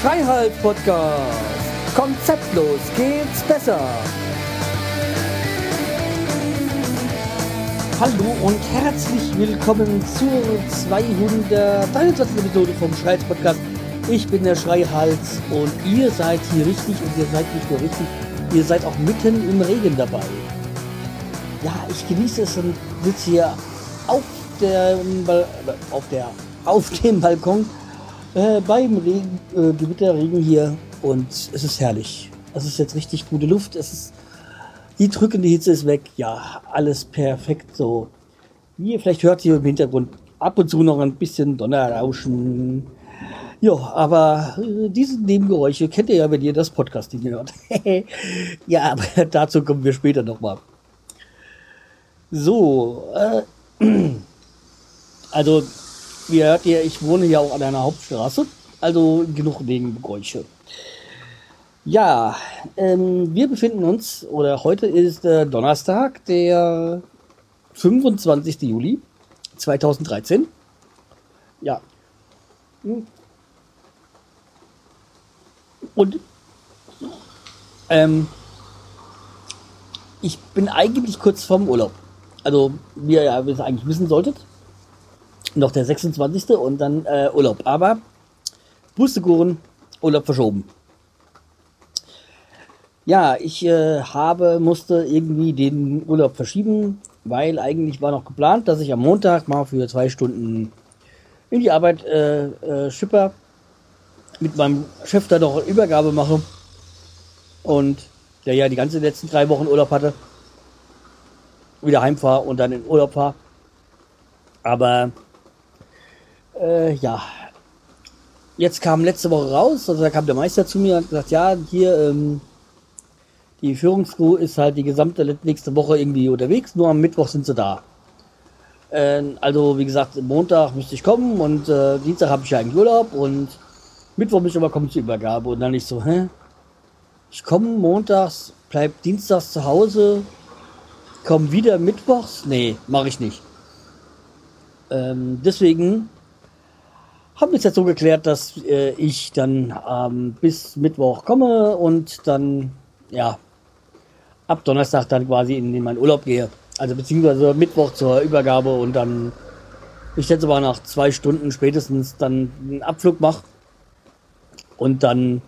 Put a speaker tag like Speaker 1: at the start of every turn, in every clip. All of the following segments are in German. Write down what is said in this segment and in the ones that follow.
Speaker 1: Freiheit Podcast. Konzeptlos geht's besser. Hallo und herzlich willkommen zur 223. Episode vom Schreihals Podcast. Ich bin der Schreihals und ihr seid hier richtig und ihr seid nicht nur richtig, ihr seid auch mitten im Regen dabei. Ja, ich genieße es und sitze hier auf der, auf der, auf dem Balkon äh, beim Regen, äh, Gewitterregen hier und es ist herrlich. Es ist jetzt richtig gute Luft. Es ist die drückende Hitze ist weg. Ja, alles perfekt so. Wie ihr vielleicht hört hier im Hintergrund ab und zu noch ein bisschen Donnerrauschen. Ja, aber äh, diese Nebengeräusche kennt ihr ja, wenn ihr das Podcasting hört. ja, aber dazu kommen wir später nochmal. So, äh, also, wie hört ihr, ich wohne ja auch an einer Hauptstraße, also genug Nebengeräusche. Ja, ähm, wir befinden uns, oder heute ist äh, Donnerstag, der 25. Juli 2013. Ja. Hm. Und ähm, ich bin eigentlich kurz vorm Urlaub. Also, wie ihr ja eigentlich wissen solltet, noch der 26. und dann äh, Urlaub. Aber Pustekuchen, Urlaub verschoben. Ja, ich äh, habe, musste irgendwie den Urlaub verschieben, weil eigentlich war noch geplant, dass ich am Montag mal für zwei Stunden in die Arbeit äh, äh, schipper, mit meinem Chef da noch Übergabe mache und der ja die ganze letzten drei Wochen Urlaub hatte, wieder heimfahre und dann in Urlaub fahre. Aber äh, ja, jetzt kam letzte Woche raus, also da kam der Meister zu mir und hat gesagt, ja, hier, ähm, die Führungscrew ist halt die gesamte nächste Woche irgendwie unterwegs, nur am Mittwoch sind sie da. Äh, also, wie gesagt, Montag müsste ich kommen und äh, Dienstag habe ich ja eigentlich Urlaub und Mittwoch müsste ich aber kommen zur Übergabe. Und dann ich so, hä? Ich komme montags, bleib dienstags zu Hause, komm wieder mittwochs? Nee, mache ich nicht. Ähm, deswegen haben wir es jetzt so geklärt, dass äh, ich dann ähm, bis Mittwoch komme und dann, ja, ab Donnerstag dann quasi in, in meinen Urlaub gehe. Also beziehungsweise Mittwoch zur Übergabe und dann, ich schätze mal nach zwei Stunden spätestens dann einen Abflug mache und dann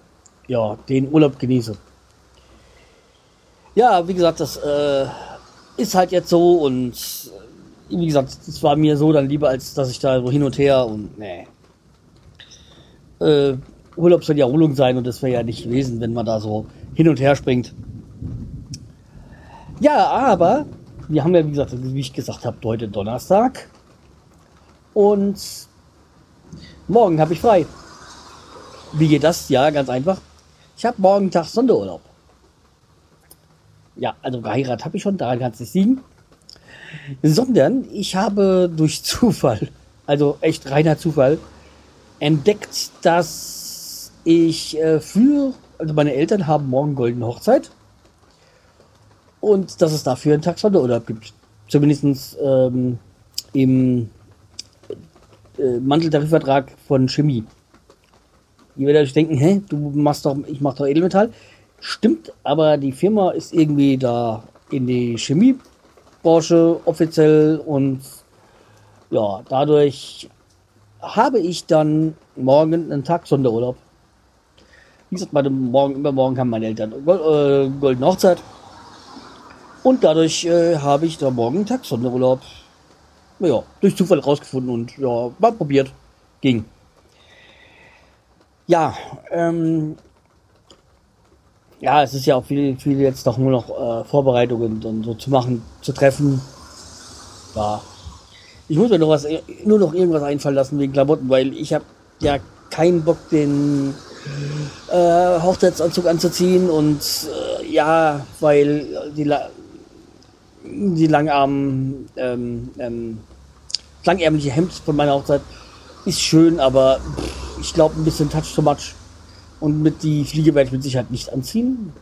Speaker 1: ja den Urlaub genieße. Ja, wie gesagt, das äh, ist halt jetzt so und äh, wie gesagt, es war mir so dann lieber, als dass ich da so hin und her und nee. Äh, Urlaub soll ja Erholung sein und das wäre ja nicht gewesen, wenn man da so hin und her springt. Ja, aber wir haben ja, wie gesagt, wie ich gesagt habe, heute Donnerstag. Und morgen habe ich frei. Wie geht das? Ja, ganz einfach. Ich habe morgen Tag Sonderurlaub. Ja, also geheiratet habe ich schon, daran kann es nicht liegen. Sondern ich habe durch Zufall, also echt reiner Zufall, entdeckt, dass ich äh, für, also meine Eltern haben morgen goldene Hochzeit und dass es dafür einen Tag Sonderurlaub gibt. Zumindest ähm, im äh, Manteltarifvertrag von Chemie. Ihr werdet euch denken, hä, du machst doch, ich mach doch Edelmetall. Stimmt, aber die Firma ist irgendwie da in die Chemiebranche offiziell und ja, dadurch habe ich dann morgen einen Tag Sonderurlaub. Wie gesagt, meine morgen, übermorgen haben meine Eltern äh, goldene Hochzeit. Und dadurch äh, habe ich da morgen einen Tag Sonderurlaub. Ja, durch Zufall rausgefunden und ja, mal probiert. Ging. Ja, ähm, ja, es ist ja auch viel, viel jetzt doch nur noch äh, Vorbereitungen und so zu machen, zu treffen. Ja. Ich muss mir noch was, nur noch irgendwas einfallen lassen wegen Klamotten, weil ich habe ja keinen Bock, den äh, Hochzeitsanzug anzuziehen und äh, ja, weil die die langarmen, ähm, ähm, langärmliche Hemd von meiner Hochzeit ist schön, aber ich glaube ein bisschen touch to much. Und mit die Fliege werde ich mit Sicherheit nicht anziehen.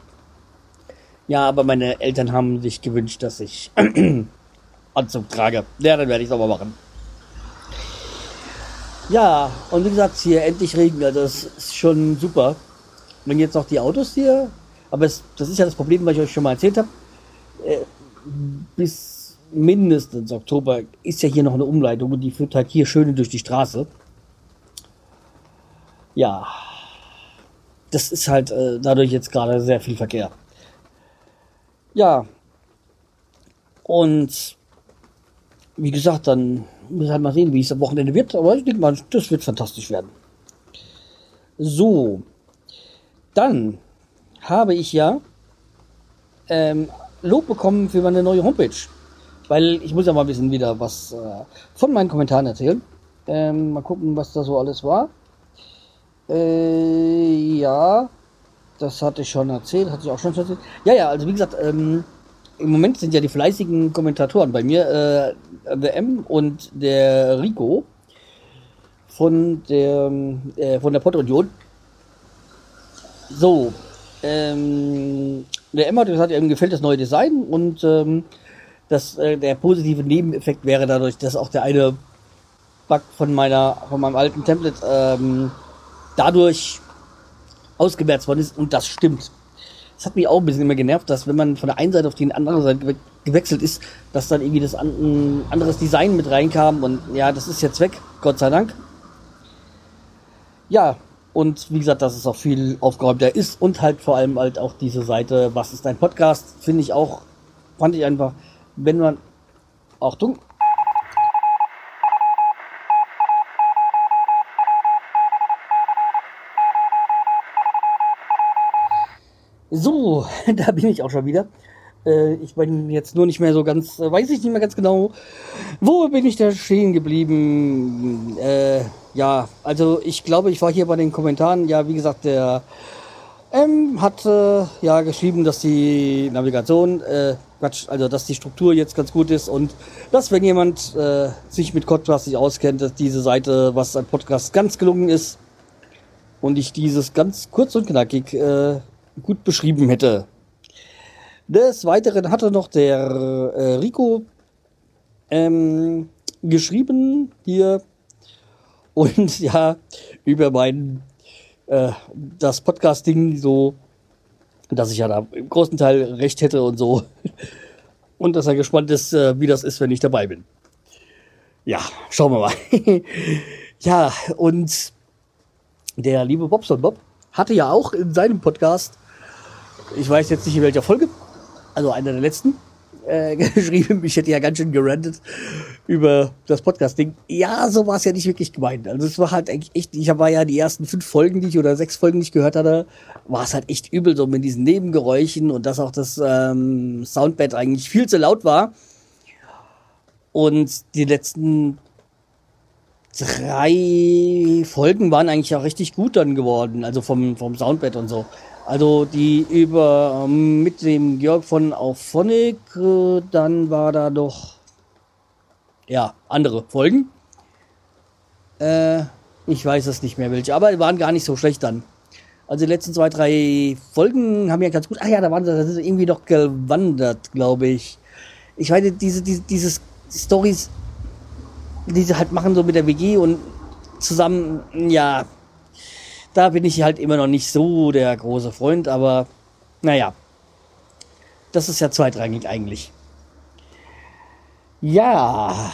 Speaker 1: Ja, aber meine Eltern haben sich gewünscht, dass ich Anzug trage. Ja, dann werde ich es aber machen. Ja, und wie gesagt, hier endlich Regen, also das ist schon super. Wenn jetzt noch die Autos hier, aber es, das ist ja das Problem, was ich euch schon mal erzählt habe. Äh, bis mindestens Oktober ist ja hier noch eine Umleitung und die führt halt hier schön durch die Straße. Ja, das ist halt äh, dadurch jetzt gerade sehr viel Verkehr. Ja, und wie gesagt, dann muss halt mal sehen, wie es am Wochenende wird, aber ich denke mal, das wird fantastisch werden. So, dann habe ich ja ähm, Lob bekommen für meine neue Homepage. Weil ich muss ja mal ein bisschen wieder was äh, von meinen Kommentaren erzählen. Ähm, mal gucken, was da so alles war. Äh, ja, das hatte ich schon erzählt, hatte ich auch schon erzählt. Ja, ja, also wie gesagt, ähm, im Moment sind ja die fleißigen Kommentatoren bei mir, äh, der M und der Rico von der, äh, von der Pottregion. So, ähm, der M hat gesagt, ihm gefällt das neue Design und ähm, das, äh, der positive Nebeneffekt wäre dadurch, dass auch der eine Bug von meiner, von meinem alten Template ähm, dadurch ausgemerzt worden ist und das stimmt. Das hat mich auch ein bisschen immer genervt, dass wenn man von der einen Seite auf die andere Seite gewechselt ist, dass dann irgendwie das an, ein anderes Design mit reinkam und ja, das ist jetzt weg, Gott sei Dank. Ja, und wie gesagt, dass es auch viel aufgeräumter ist und halt vor allem halt auch diese Seite, was ist dein Podcast, finde ich auch, fand ich einfach, wenn man, Achtung, So, da bin ich auch schon wieder. Äh, ich bin jetzt nur nicht mehr so ganz, äh, weiß ich nicht mehr ganz genau, wo bin ich da stehen geblieben? Äh, ja, also ich glaube, ich war hier bei den Kommentaren. Ja, wie gesagt, der M hat äh, ja geschrieben, dass die Navigation, äh, Quatsch, also dass die Struktur jetzt ganz gut ist und dass wenn jemand äh, sich mit Podcast nicht auskennt, dass diese Seite, was ein Podcast ganz gelungen ist und ich dieses ganz kurz und knackig äh, gut beschrieben hätte. Des Weiteren hatte noch der äh, Rico ähm, geschrieben hier und ja über mein äh, das Podcasting so, dass ich ja da im großen Teil recht hätte und so und dass er gespannt ist, äh, wie das ist, wenn ich dabei bin. Ja, schauen wir mal. ja, und der liebe Bobson Bob hatte ja auch in seinem Podcast ich weiß jetzt nicht in welcher Folge, also einer der letzten, äh, geschrieben, ich hätte ja ganz schön gerantet über das Podcasting. Ja, so war es ja nicht wirklich gemeint. Also es war halt echt, ich war ja die ersten fünf Folgen, die ich oder sechs Folgen nicht gehört hatte, war es halt echt übel so mit diesen Nebengeräuschen und dass auch das ähm, Soundbed eigentlich viel zu laut war. Und die letzten drei Folgen waren eigentlich auch richtig gut dann geworden, also vom, vom Soundbed und so. Also die über ähm, mit dem Georg von Auphonic, äh, dann war da doch ja andere Folgen. Äh, ich weiß es nicht mehr welche, aber waren gar nicht so schlecht dann. Also die letzten zwei, drei Folgen haben ja ganz gut. Ah ja, da waren sie, da sind sie irgendwie noch gewandert, glaube ich. Ich weiß diese, diese, diese Stories, die sie halt machen so mit der WG und zusammen, ja, da bin ich halt immer noch nicht so der große Freund, aber naja, das ist ja zweitrangig eigentlich. Ja,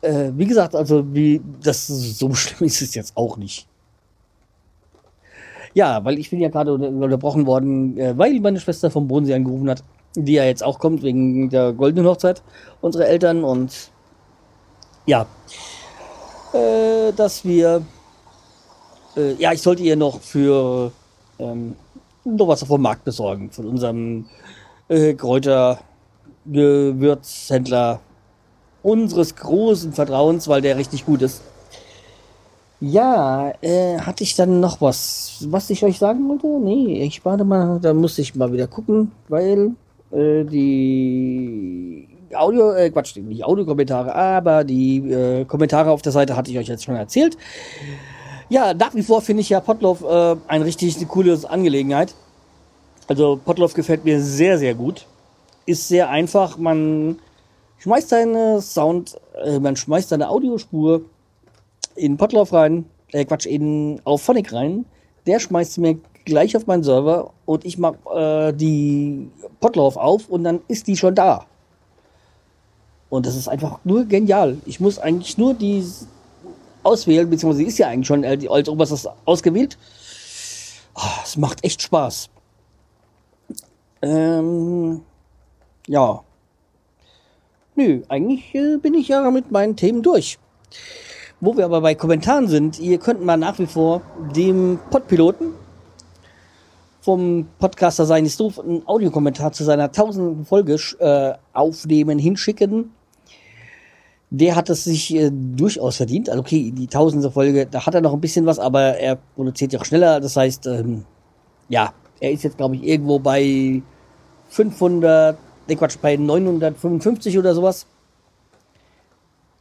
Speaker 1: äh, wie gesagt, also wie das so schlimm ist es jetzt auch nicht. Ja, weil ich bin ja gerade unterbrochen worden, äh, weil meine Schwester vom Bodensee angerufen hat, die ja jetzt auch kommt wegen der goldenen Hochzeit unserer Eltern und ja, äh, dass wir äh, ja, ich sollte ihr noch für ähm, noch was vom Markt besorgen. Von unserem äh, Kräutergewürzhändler unseres großen Vertrauens, weil der richtig gut ist. Ja, äh, hatte ich dann noch was, was ich euch sagen wollte? Nee, ich warte mal, da muss ich mal wieder gucken, weil äh, die Audio, äh, Quatsch, nicht Audiokommentare, aber die äh, Kommentare auf der Seite hatte ich euch jetzt schon erzählt. Ja, nach wie vor finde ich ja Potloff äh, eine richtig eine coole Angelegenheit. Also Potloff gefällt mir sehr, sehr gut. Ist sehr einfach. Man schmeißt seine Sound, äh, man schmeißt seine Audiospur in Potloff rein, äh, Quatsch, in auf Phonic rein. Der schmeißt mir gleich auf meinen Server und ich mach äh, die Potlauf auf und dann ist die schon da. Und das ist einfach nur genial. Ich muss eigentlich nur die auswählen, beziehungsweise ist ja eigentlich schon als oberstes ausgewählt. Oh, es macht echt Spaß. Ähm, ja. Nö, eigentlich äh, bin ich ja mit meinen Themen durch. Wo wir aber bei Kommentaren sind, ihr könnt mal nach wie vor dem Podpiloten vom Podcaster Sein ist doof einen Audiokommentar zu seiner tausenden Folge äh, aufnehmen, hinschicken. Der hat es sich äh, durchaus verdient. Also okay, die tausendste Folge, da hat er noch ein bisschen was, aber er produziert ja auch schneller. Das heißt, ähm, ja, er ist jetzt, glaube ich, irgendwo bei 500, ne Quatsch, bei 955 oder sowas.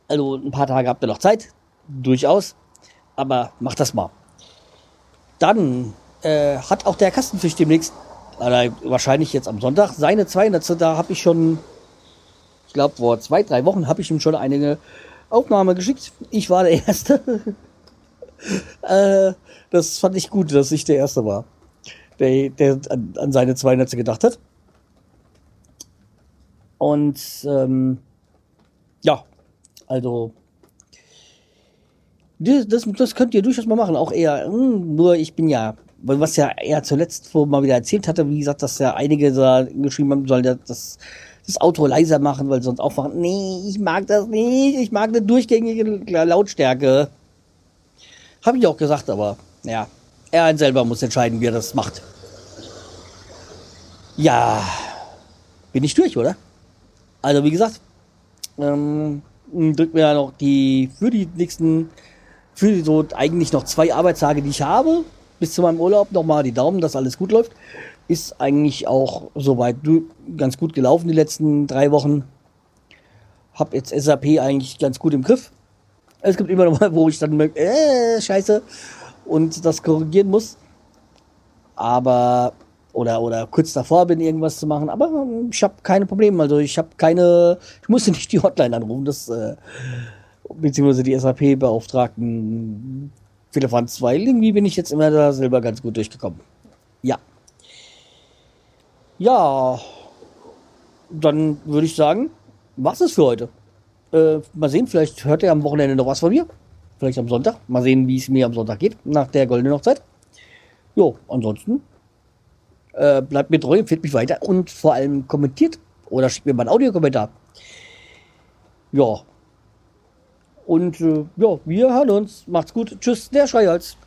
Speaker 1: Also ein paar Tage habt ihr noch Zeit, durchaus. Aber macht das mal. Dann äh, hat auch der Kastenfisch demnächst, oder wahrscheinlich jetzt am Sonntag, seine 200. Da habe ich schon, ich glaube vor zwei, drei Wochen habe ich ihm schon eine Aufnahme geschickt. Ich war der Erste. äh, das fand ich gut, dass ich der Erste war, der, der an, an seine 200. gedacht hat. Und ähm, ja, also das, das, das könnt ihr durchaus mal machen. Auch eher, hm, nur ich bin ja was ja er zuletzt mal wieder erzählt hatte, wie gesagt, dass ja einige da geschrieben haben, sollen das, das Auto leiser machen, weil sonst aufwachen. Nee, ich mag das nicht. Ich mag eine durchgängige Lautstärke. Habe ich auch gesagt, aber ja, er selber muss entscheiden, wie er das macht. Ja, bin ich durch, oder? Also wie gesagt, ähm, drückt mir ja noch die für die nächsten, für die so eigentlich noch zwei Arbeitstage, die ich habe, bis zu meinem Urlaub nochmal die Daumen, dass alles gut läuft. Ist eigentlich auch soweit ganz gut gelaufen die letzten drei Wochen. Hab jetzt SAP eigentlich ganz gut im Griff. Es gibt immer noch mal, wo ich dann merke, äh, scheiße, und das korrigieren muss. Aber, oder, oder kurz davor bin, irgendwas zu machen. Aber ich habe keine Probleme. Also ich habe keine, ich musste nicht die Hotline anrufen. Das, äh, beziehungsweise die SAP-Beauftragten Philippans, weil irgendwie bin ich jetzt immer da selber ganz gut durchgekommen. Ja. Ja, dann würde ich sagen, was ist für heute? Äh, mal sehen, vielleicht hört ihr am Wochenende noch was von mir. Vielleicht am Sonntag. Mal sehen, wie es mir am Sonntag geht, nach der goldenen Hochzeit. Jo, ansonsten äh, bleibt mir treu, empfiehlt mich weiter und vor allem kommentiert oder schickt mir mal einen Audiokommentar. Ja, und äh, ja, wir hören uns. Macht's gut. Tschüss, der Schreihals.